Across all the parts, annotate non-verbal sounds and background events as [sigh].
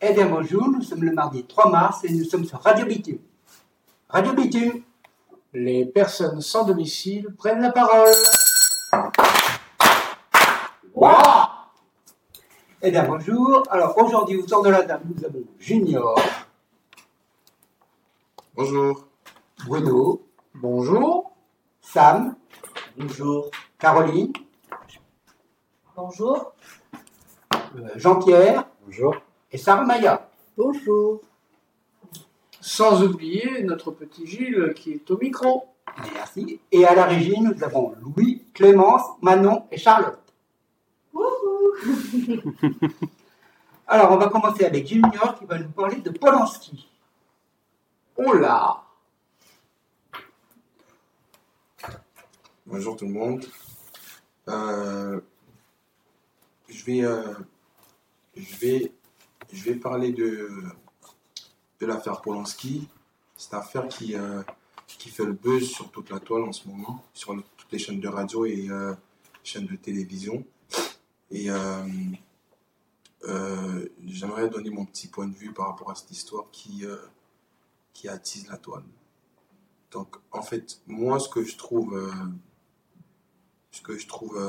Eh bien bonjour, nous sommes le mardi 3 mars et nous sommes sur Radio Bitume. Radio Bitume, Les personnes sans domicile prennent la parole. eh bien bonjour. Alors aujourd'hui autour de la table, nous avons Junior, Bonjour. Bruno, Bonjour. Sam, Bonjour. Caroline, Bonjour. euh, Jean-Pierre Bonjour. Et Sarah Maya. Bonjour. Sans oublier notre petit Gilles qui est au micro. Merci. Et à la régie, nous avons Louis, Clémence, Manon et Charlotte. [laughs] Alors on va commencer avec Junior qui va nous parler de Polanski. Oh là Bonjour tout le monde. Euh, je vais, euh, je vais, je vais parler de, de l'affaire Polanski. C'est une affaire qui, euh, qui fait le buzz sur toute la toile en ce moment, sur toutes les chaînes de radio et euh, chaînes de télévision. Et euh, j'aimerais donner mon petit point de vue par rapport à cette histoire qui, qui attise la toile. Donc, en fait, moi, ce que je trouve, ce que je trouve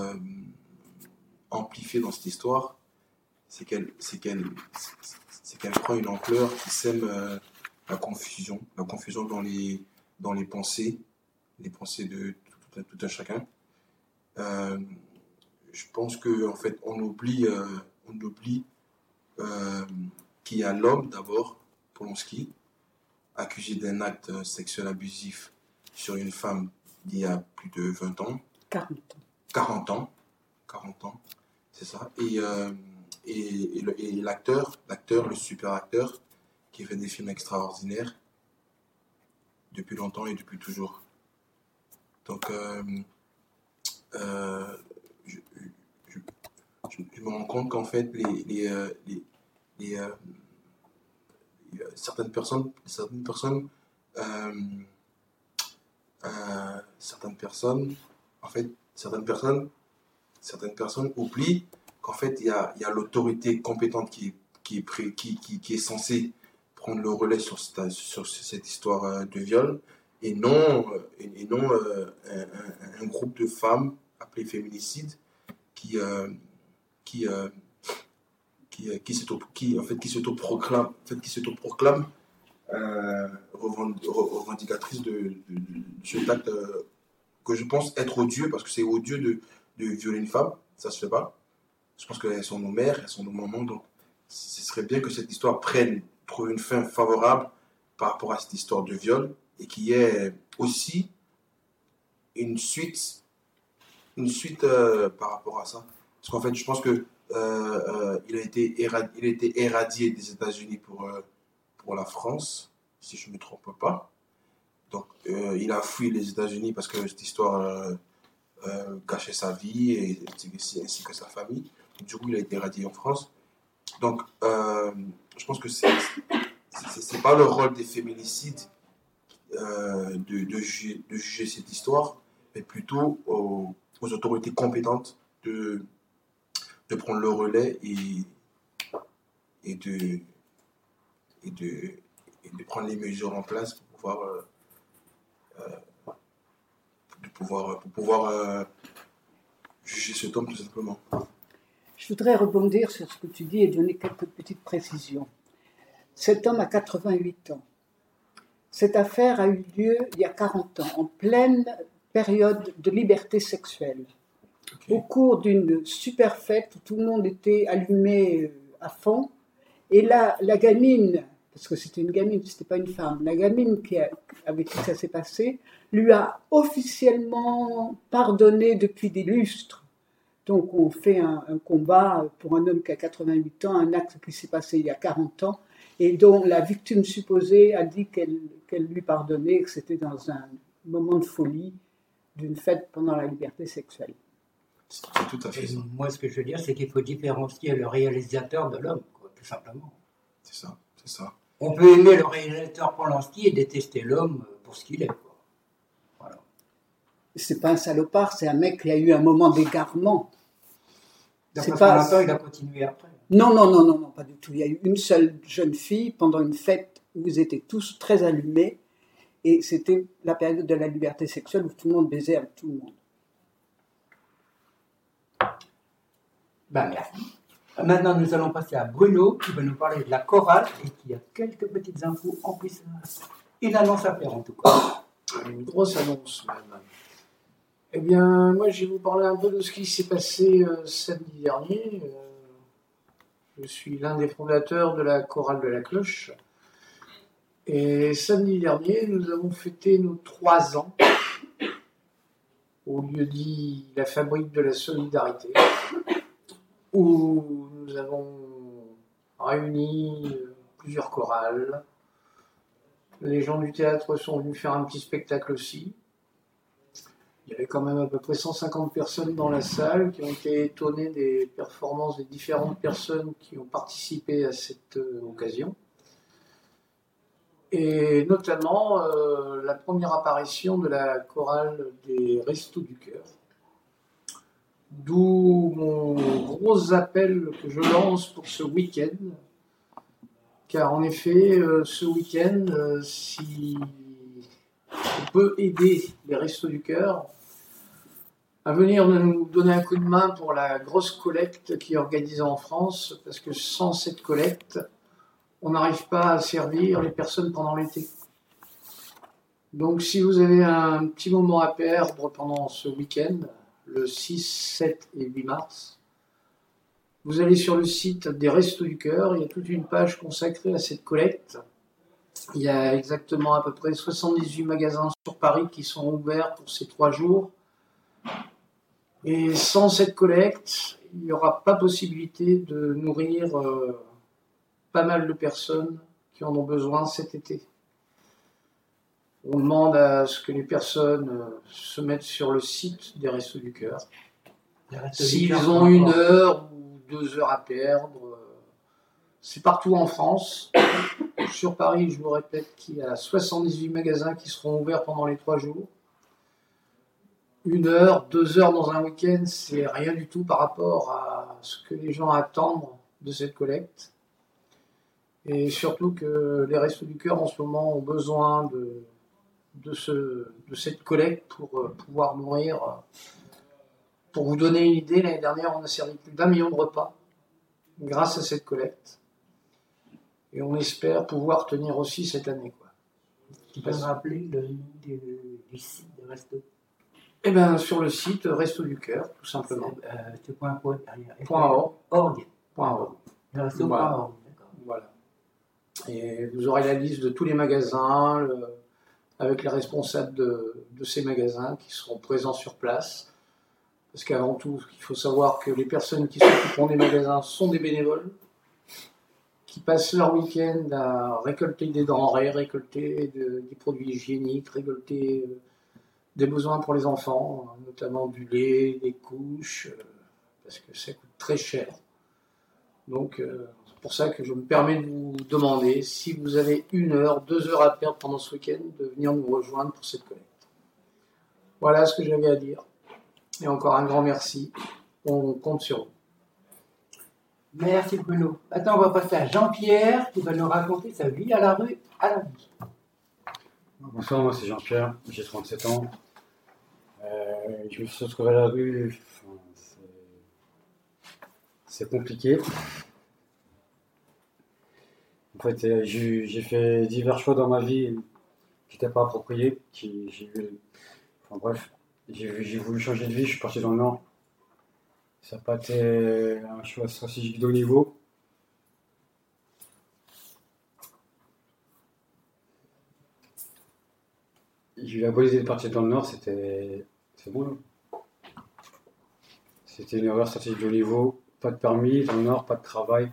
amplifié dans cette histoire, c'est qu'elle, c'est qu'elle, c'est qu'elle prend une ampleur qui sème euh, la confusion, la confusion dans les, dans les pensées, les pensées de tout, un- tout un chacun. Euh, je pense que en fait, on oublie, euh, on oublie qu'il y a l'homme d'abord, Polonsky, accusé d'un acte sexuel abusif sur une femme d'il y a plus de 20 ans, 40 ans. 40 ans, 40 ans, c'est ça. Et, et, et l'acteur, l'acteur, le super acteur, qui fait des films extraordinaires depuis longtemps et depuis toujours. Donc, euh, euh, je, je- je- je me rends compte qu'en fait, les, les, euh, les- euh, les, euh, certaines personnes, certaines personnes, euh, certaines personnes, en fait, certaines personnes, certaines personnes oublient qu'en fait, il y a, y a l'autorité compétente qui qui, qui, qui, qui est censée prendre le relais sur cette, sur cette histoire euh, de viol et non, euh, et, non euh, un, groupe de femmes appelées féminicides qui, euh, qui, euh, qui, qui, qui, en fait, qui s'autoproclament en fait, qui revendicatrices de, de, de- cet acte que je pense être odieux parce que c'est odieux de, de violer une femme, ça se fait pas. Je pense qu'elles sont nos mères, elles sont nos mamans, donc ce serait bien que cette histoire prenne, trouve une fin favorable par rapport à cette histoire de viol et qu'il y ait aussi une suite, une suite euh, par rapport à ça. Parce qu'en fait, je pense que euh, euh, il, a été éradié des États-Unis pour, pour la France, si je ne me trompe pas. Donc, il a fui les États-Unis parce que cette histoire gâchait sa vie et, ainsi que sa famille. Du coup, il a été éradié en France. Donc, euh, je pense que c'est c'est pas le rôle des féminicides euh, de, juger, cette histoire, mais plutôt aux, autorités compétentes de, prendre le relais et, de, prendre les mesures en place pour pouvoir, euh, pour pouvoir juger cet homme tout simplement. Je voudrais rebondir sur ce que tu dis et donner quelques petites précisions. Cet homme a 88 ans. Cette affaire a eu lieu il y a 40 ans, en pleine période de liberté sexuelle. Au cours d'une super fête où tout le monde était allumé euh, à fond. Et là, la gamine, parce que c'était une gamine, c'était pas une femme, la gamine qui a- avec qui ça s'est passé, lui a officiellement pardonné depuis des lustres. Donc on fait un, un combat pour un homme qui a 88 ans, un acte qui s'est passé il y a 40 ans, et dont la victime supposée a dit qu'elle qu'elle lui pardonnait, que c'était dans un moment de folie d'une fête pendant la liberté sexuelle. C'est tout à fait ça. moi, ce que je veux dire, c'est qu'il faut différencier le réalisateur de l'homme, quoi, tout simplement. C'est ça. C'est ça. On peut aimer le réalisateur Polanski et détester l'homme pour ce qu'il est. Quoi. C'est pas un salopard, c'est un mec qui a eu un moment d'égarement. Donc, C'est pas- temps, il a continué après. Non, non, non, non, non, pas du tout. Il y a eu une seule jeune fille pendant une fête où ils étaient tous très allumés. Et c'était la période de la liberté sexuelle où tout le monde baisait avec tout le monde. Ben, merci. Maintenant, nous allons passer à Bruno qui va nous parler de la chorale et qui a quelques petites infos en plus. Une annonce à faire en tout cas. [coughs] Une grosse annonce, même. Eh bien, moi, je vais vous parler un peu de ce qui s'est passé euh, samedi dernier. Euh, je suis l'un des fondateurs de la chorale de la cloche. Et samedi dernier, nous avons fêté nos trois ans au lieu dit la fabrique de la solidarité, où nous avons réuni euh, plusieurs chorales. Les gens du théâtre sont venus faire un petit spectacle aussi. Il y avait quand même à peu près 150 personnes dans la salle qui ont été étonnées des performances des différentes personnes qui ont participé à cette euh, occasion. Et notamment euh, la première apparition de la chorale des Restos du Cœur. D'où mon gros appel que je lance pour ce week-end. Car en effet, euh, ce week-end, si on peut aider les Restos du Cœur à venir nous donner un coup de main pour la grosse collecte qui est organisée en France, parce que sans cette collecte, on n'arrive pas à servir les personnes pendant l'été. Donc si vous avez un petit moment à perdre pendant ce week-end, le 6, 7 et 8 mars, vous allez sur le site des Restos du Cœur, il y a toute une page consacrée à cette collecte. Il y a exactement à peu près 78 magasins sur Paris qui sont ouverts pour ces trois jours. Et sans cette collecte, il n'y aura pas possibilité de nourrir euh, pas mal de personnes qui en ont besoin cet été. On demande à ce que les personnes euh, se mettent sur le site des Restos du Cœur. S'ils ont une heure ou deux heures à perdre, c'est partout en France. Sur Paris, je vous répète qu'il y a 78 magasins qui seront ouverts pendant les trois jours. Une heure, deux heures dans un week-end, c'est rien du tout par rapport à ce que les gens attendent de cette collecte. Et surtout que les Restos du Cœur en ce moment ont besoin de, de, ce, de cette collecte pour euh, pouvoir nourrir. Pour vous donner une idée, l'année dernière, on a servi plus d'un million de repas grâce à cette collecte. Et on espère pouvoir tenir aussi cette année. Quoi. Tu peux me rappeler le nom du, du site de Resto? Et bien, sur le site Resto du Cœur, tout simplement. Euh, C'est point derrière. Point org. Org. Point org. Le resto Voilà. org. Et vous aurez la liste de tous les magasins, le- avec les responsables de, de ces magasins qui seront présents sur place. Parce qu'avant tout, il faut savoir que les personnes qui s'occuperont des magasins sont des bénévoles, qui passent leur week-end à récolter des denrées, récolter de- des produits hygiéniques, récolter euh, des besoins pour les enfants, notamment du lait, des couches, euh, parce que ça coûte très cher. Donc, euh, c'est pour ça que je me permets de vous demander si vous avez une heure, deux heures à perdre pendant ce week-end, de venir nous rejoindre pour cette collecte. Voilà ce que j'avais à dire. Et encore un grand merci. On compte sur vous. Merci Bruno. Maintenant, on va passer à Jean-Pierre qui va nous raconter sa vie à la rue à la. Bonsoir, moi c'est Jean-Pierre, j'ai 37 ans. Euh, je me suis retrouvé à la rue, enfin, c'est- compliqué. En fait, euh, j'ai fait divers choix dans ma vie qui n'étaient pas appropriés. Enfin bref, j'ai voulu changer de vie, je suis parti dans le Nord. Ça n'a pas été un choix stratégique de haut niveau. J'ai eu la bonne idée de partir dans le Nord, c'était. C'est bon. C'était une erreur stratégique de haut niveau. Pas de permis dans le Nord, pas de travail.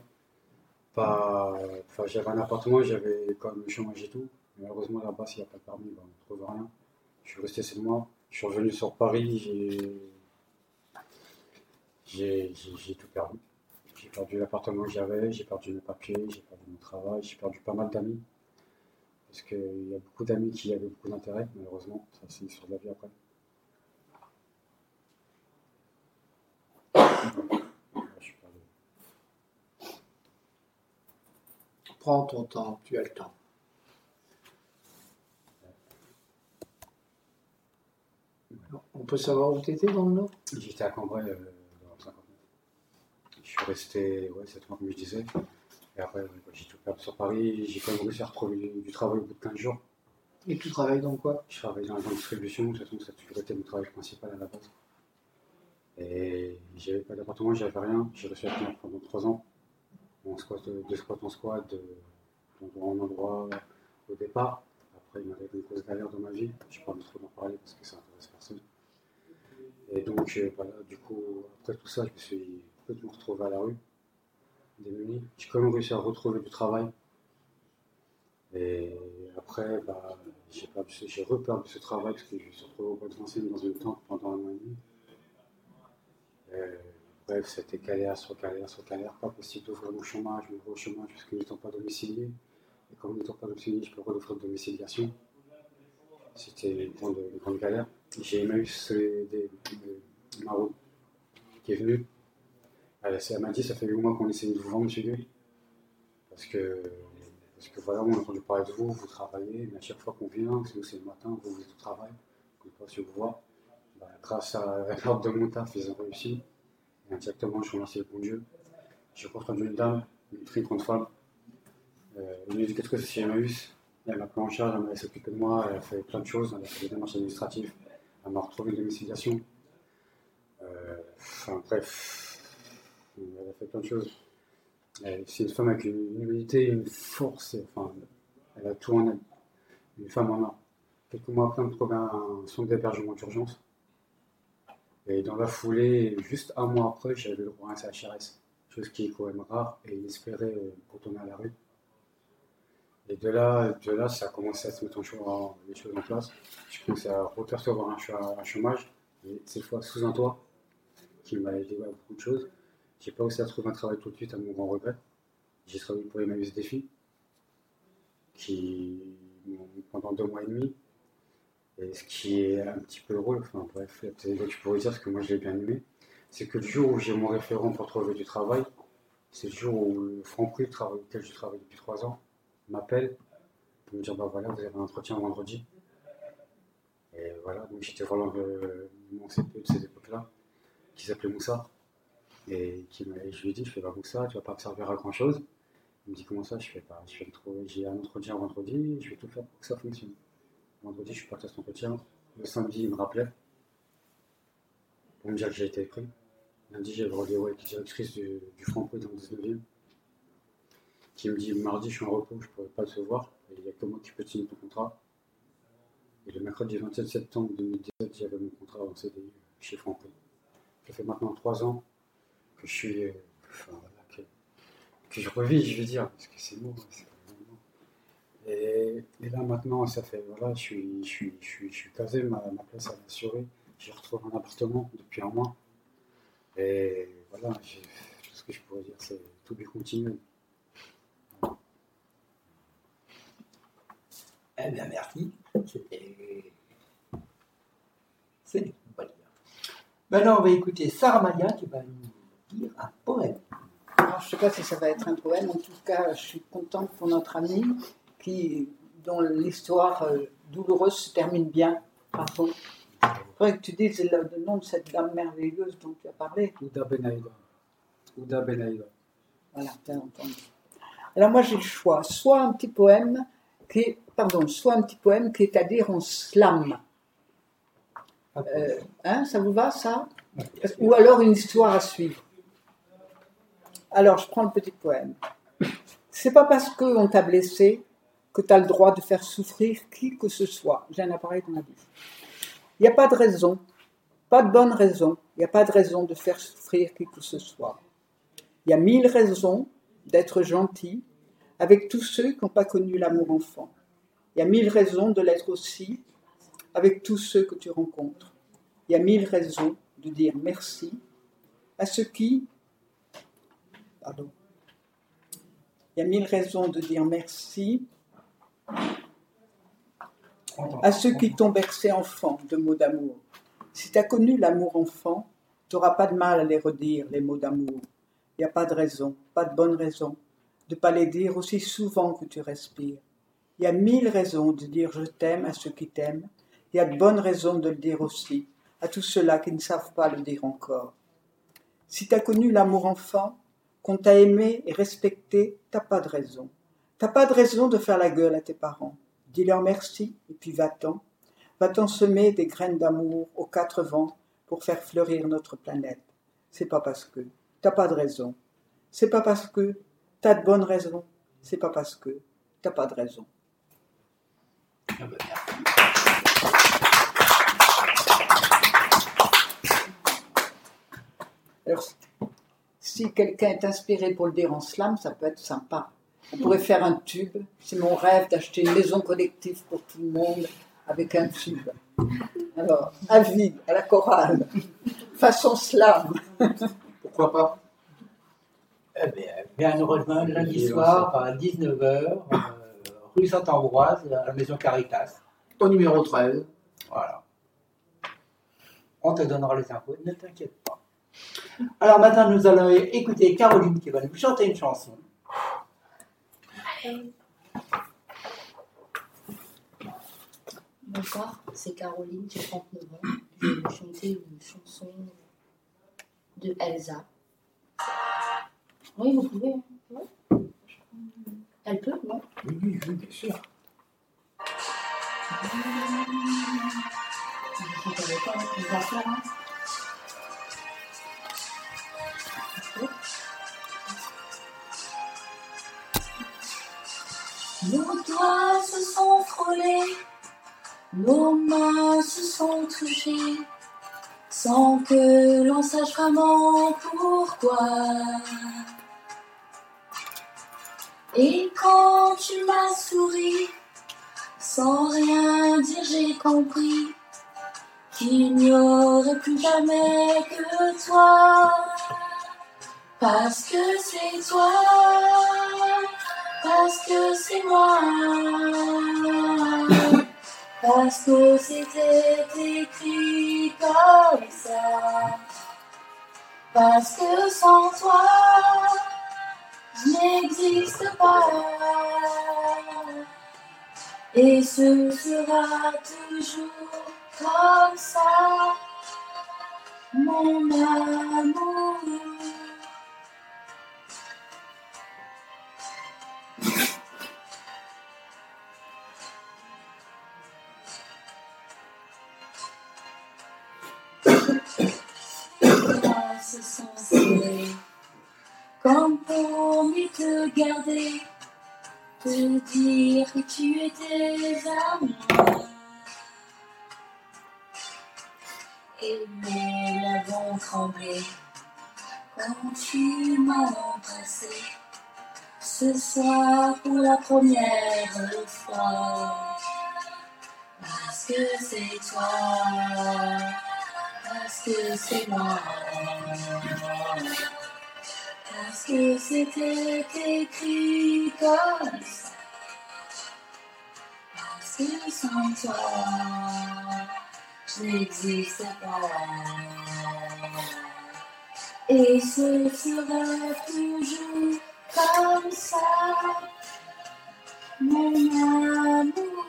Pas... Enfin, j'avais un appartement, j'avais quand même le chômage et tout. Malheureusement, là-bas, s'il n'y a pas de permis, ben, on ne trouve rien. Je suis resté sept mois. Je suis revenu sur Paris. J'ai tout perdu. J'ai perdu l'appartement que j'avais, j'ai perdu mes papiers, j'ai perdu mon travail, j'ai perdu pas mal d'amis. Parce qu'il y a beaucoup d'amis qui avaient beaucoup d'intérêt, malheureusement. Ça, c'est une histoire de la vie après. Voilà, [coughs] je suis perdu. Prends ton temps, tu as le temps. On peut savoir où tu étais dans le Nord? J'étais à Cambrai euh, dans le 59. Je suis resté ouais, 7 mois, comme je disais. Et après, j'ai tout perdu sur Paris. J'ai quand même réussi à retrouver du, du travail au bout de 15 jours. Et tu travailles dans quoi? Je travaille dans la distribution, de toute façon, ça a toujours été mon travail principal à la base. Et j'avais pas d'appartement, j'avais rien. J'ai réussi à tenir pendant 3 ans. En squat, de squat en squat, de- d'endroit en endroit au départ. Après, il m'arrive une grosse galère dans ma vie. Je ne pas trop d'en parler parce que ça intéresse personne. Et donc, euh, voilà, du coup, après tout ça, je me suis complètement retrouvé à la rue, démuni. J'ai quand même réussi à retrouver du travail. Et après, bah, j'ai j'ai reperdu ce travail parce que je me suis retrouvé au bois de Vincennes dans une tente pendant un an et demi. Euh, bref, c'était galère sur galère sur galère. Pas possible d'ouvrir mon chômage, m'ouvrir au chômage parce que n'étant pas domicilié. Et comme n'étant pas domicilié, je peux pas offrir de domiciliation. C'était une grande, une grande galère. J'ai même eu ce- des, des- Maro qui est venu. Elle, m'a dit ça fait 8 mois qu'on essaie de vous vendre, monsieur Guy. Parce que, parce que voilà, on a entendu parler de vous, vous travaillez, mais à chaque fois qu'on vient, nous c'est le matin, vous vous êtes au travail, on peut pas se vous voir. Bah, grâce à l'ordre de mon taf, ils ont réussi. Et indirectement, je remercie le bon Dieu. J'ai rencontré une dame, une très grande femme, euh, une éducatrice chez Emmaüs. Elle m'a pris en charge, elle m'a s'occuper de moi, elle a fait plein de choses, elle a fait des démarches administratives, elle m'a retrouvé une domiciliation. Euh, enfin bref, elle a fait plein de choses. C'est une femme avec une humilité, une force, enfin, elle a tout en elle. Une femme en or. Quelques mois après, on me trouvait un centre d'hébergement d'urgence. Et dans la foulée, juste un mois après, j'avais le droit à un CHRS. Chose qui est quand même rare et inespérée euh, quand on à la rue. Et de là, de là, ça a commencé à se mettre en les choses en place. Je commençais à repercevoir un, un chômage, et cette fois sous un toit, qui m'a aidé à beaucoup de choses. J'ai pas réussi à trouver un travail tout de suite, à mon grand regret. J'ai travaillé pour Emmaüs Défi, qui pendant deux mois et demi. Et ce qui est un petit peu drôle, enfin bref, je pourrais dire ce que moi j'ai bien aimé, c'est que le jour où j'ai mon référent pour trouver du travail, c'est le jour où le Franprix, auquel je travaille depuis trois ans, m'appelle pour me dire bah voilà, vous avez un entretien vendredi. Et voilà, donc j'étais voir le- mon CPE de cette époque-là, qui s'appelait Moussa. Et je lui ai dit, je fais pas Moussa, tu vas pas me servir à grand chose. Il me dit comment ça, je fais pas, je trouver, j'ai un entretien vendredi, je vais tout faire pour que ça fonctionne. Vendredi, je suis parti à cet entretien. Le samedi, il me rappelait pour me dire que j'ai été pris. Lundi, j'ai rendez-vous avec la directrice du, du Franprix dans le 19e qui me dit mardi, je suis en repos, je ne pourrais pas te voir. Il n'y a que moi qui peux signer ton contrat. Et le mercredi 27 septembre 2017, j'avais mon contrat en CDI chez Franprix. Ça fait maintenant trois ans que je suis. euh, enfin, que, je revis, je vais dire, parce que c'est vraiment- Et, et là maintenant, ça fait, voilà, je suis, je suis, je suis, je suis casé, ma, place est assurée. J'ai retrouvé un appartement depuis un mois. Et voilà, tout ce que je pourrais dire, c'est tout continuer. Eh bien, merci. C'était. C'est on va dire. Maintenant, on va écouter Sarah Malia qui va nous un poème. Alors, je ne sais pas si ça va être un poème. En tout cas, je suis contente pour notre amie qui, dont l'histoire euh, douloureuse se termine bien. Bravo. Il faudrait que tu dises le, le nom de cette dame merveilleuse dont tu as parlé. Ouda Benaïda. Ouda Benaïda. Voilà, tu as entendu. Alors moi j'ai le choix, soit un petit poème qui est, pardon, soit un petit poème qui est à dire en slam. Euh, hein, ça vous va ça? Ou alors une histoire à suivre. Alors je prends le petit poème. C'est pas parce qu'on t'a blessé que tu as le droit de faire souffrir qui que ce soit. J'ai un appareil dans la bouche. Il n'y a pas de raison, pas de bonne raison, il n'y a pas de raison de faire souffrir qui que ce soit. Il y a mille raisons d'être gentil avec tous ceux qui n'ont pas connu l'amour enfant. Il y a mille raisons de l'être aussi avec tous ceux que tu rencontres. Il y a mille raisons de dire merci à ceux qui... Pardon. Il y a mille raisons de dire merci à ceux qui t'ont bercé enfant de mots d'amour. Si tu as connu l'amour enfant, tu n'auras pas de mal à les redire, les mots d'amour. Il n'y a pas de raison, pas de bonne raison de pas les dire aussi souvent que tu respires. Il y a mille raisons de dire je t'aime à ceux qui t'aiment. Il y a de bonnes raisons de le dire aussi à tous ceux-là qui ne savent pas le dire encore. Si tu as connu l'amour enfant, qu'on t'a aimé et respecté, t'as pas de raison. T'as pas de raison de faire la gueule à tes parents. Dis-leur merci et puis va-t'en. Va-t'en semer des graines d'amour aux quatre vents pour faire fleurir notre planète. C'est pas parce que t'as pas de raison. C'est pas parce que t'as de bonnes raisons. C'est pas parce que t'as pas de raison. Ah merci. Alors, si quelqu'un est inspiré pour le dire en slam, ça peut être sympa. On pourrait faire un tube. C'est mon rêve d'acheter une maison collective pour tout le monde avec un tube. Alors, avis à la chorale, façon slam. Pourquoi pas? Eh bien, nous rejoindre lundi soir à 19h, rue Saint-Ambroise, à la maison Caritas. Au numéro 13. Voilà. On te donnera les infos, ne t'inquiète pas. Alors maintenant, nous allons écouter Caroline qui va nous chanter une chanson. Bonsoir, c'est Caroline, j'ai 39 ans. Je vais vous chanter une chanson de Elsa. Oui, vous pouvez. Ouais. Elle peut, non? Oui, oui, oui, bien sûr. Savez pas, Nos doigts se sont frôlés, nos mains se sont touchées, sans que l'on sache vraiment pourquoi. Et quand tu m'as souri, sans rien dire, j'ai compris qu'il n'y aurait plus jamais que toi. Parce que c'est toi, parce que c'est moi, parce que c'était écrit comme ça. Parce que sans toi, je n'existe pas. Et ce sera toujours comme ça, mon amour. Mieux te garder, te dire que tu étais à moi. Et mes lèvres ont tremblé quand tu m'as embrassé. Ce soir pour la première fois. Parce que c'est toi, parce que c'est moi. Parce que c'était écrit comme ça. Parce que sans toi, je n'existe pas. Et ce sera toujours comme ça, mon amour.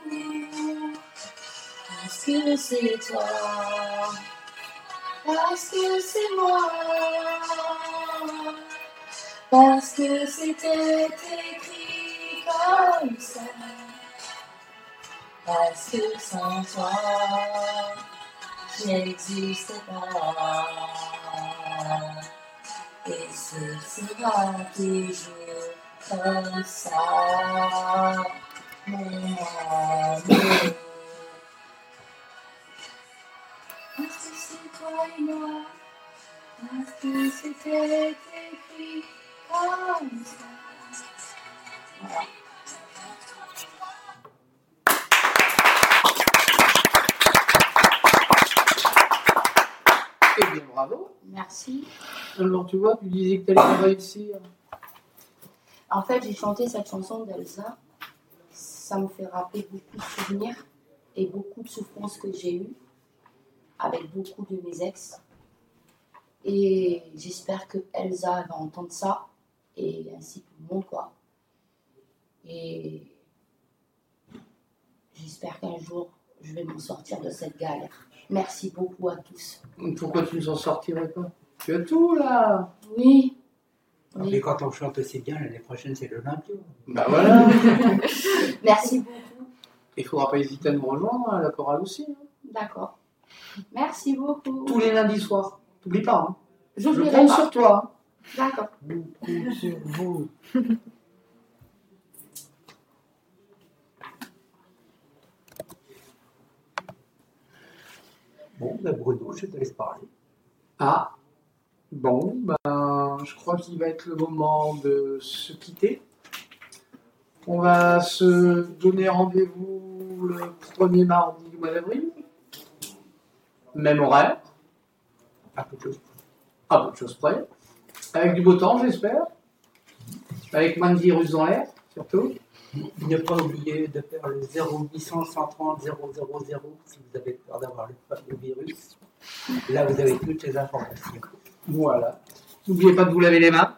Parce que c'est toi, parce que c'est moi, parce que c'était écrit comme ça. Parce que sans toi, je n'existe pas. Et ce sera toujours comme ça, mon amour. Parce que c'est toi et moi, parce que c'était écrit. Voilà. Eh bien, bravo. Merci. Alors, tu vois, tu disais que tu allais réussir. En fait, j'ai chanté cette chanson d'Elsa. Ça me fait rappeler beaucoup de souvenirs et beaucoup de souffrances que j'ai eues avec beaucoup de mes ex. Et j'espère que Elsa va entendre ça et ainsi tout le monde quoi. Et j'espère qu'un jour, je vais m'en sortir de cette galère. Merci beaucoup à tous. Pourquoi tu nous en sortirais pas? Tu as tout là Oui. Mais Oui. quand on chante aussi bien, l'année prochaine, c'est l'Olympia. Bah voilà [laughs] Merci beaucoup. Il faudra pas hésiter à nous rejoindre, à la chorale aussi. hein. D'accord. Merci beaucoup. Tous les lundis soirs. T'oublies pas, hein. Je compte sur toi. D'accord. sur vous. Bon, ben Bruno, je te laisse parler. Ah, bon, ben, je crois qu'il va être le moment de se quitter. On va se donner rendez-vous le premier mardi du mois d'avril. Même horaire, À peu de choses. à peu de choses près. Avec du beau temps, j'espère. Avec moins de virus dans l'air, surtout. Ne pas oublier de faire le 0800 130 000 si vous avez peur d'avoir le, le virus. Là, vous avez toutes les informations. Voilà. N'oubliez pas de vous laver les mains.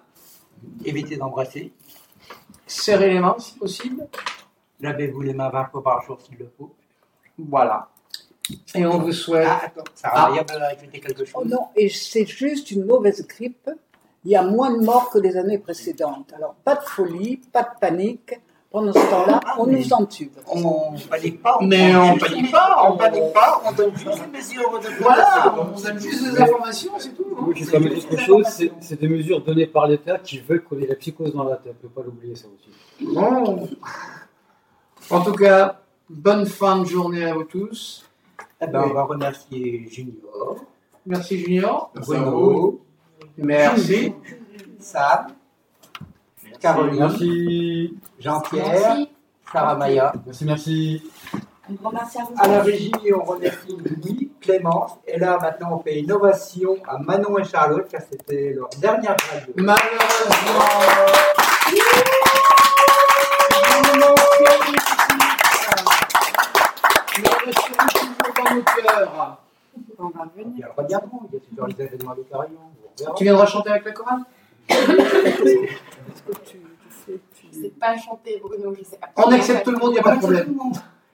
Évitez d'embrasser. Serrez les mains si possible. Lavez-vous les mains 20 fois par jour s'il le faut. Voilà. Et on vous souhaite. Ah, attends, Sarah Ah. Quelque chose Oh non, et c'est juste une mauvaise grippe. Il y a moins de morts que les années précédentes. Alors, pas de folie, pas de panique. Pendant ce temps-là, Ah, on mais- nous entube. On panique pas. Mais prend on juste- panique pas, On on- panique pas, on donne juste des mesures de Voilà, on donne juste des informations, c'est tout. hein. Oui, je vais pas mettre autre chose, c'est des mesures données par l'État qui veulent qu'on ait la psychose dans la tête. Il ne faut pas l'oublier, ça aussi. Bon. En tout cas, bonne fin de journée à vous tous. Eh ben, on va remercier Junior, Merci Junior. Bruno, Merci. Sam, Caroline, Merci. Jean-Pierre. Sarah Maya. Merci, merci. Un grand merci à vous. À la régie, on remercie Louis, Clémence. Et là, maintenant, on fait une ovation à Manon et Charlotte, car c'était leur dernière radio. Malheureusement, nous resterons toujours dans nos cœurs. On va Il venir. y a le regardement, il y a toujours les événements de Carillon. On. Tu viendras chanter avec la chorale Est-ce que tu, tu sais, tu- Je sais pas chanter, Bruno, je sais pas. On accepte tout le monde, il n'y a pas de problème.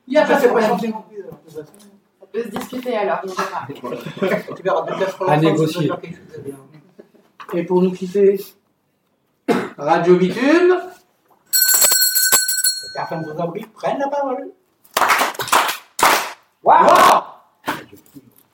Il n'y a pas de pas problème. chanter non plus, alors, de toute façon. Ça peut se discuter alors, on verra. [laughs] Tu verras, peut-être pour À négocier. Et pour nous quitter, Radio Bitume. Personne ne vous en prie, prenne la parole. Wow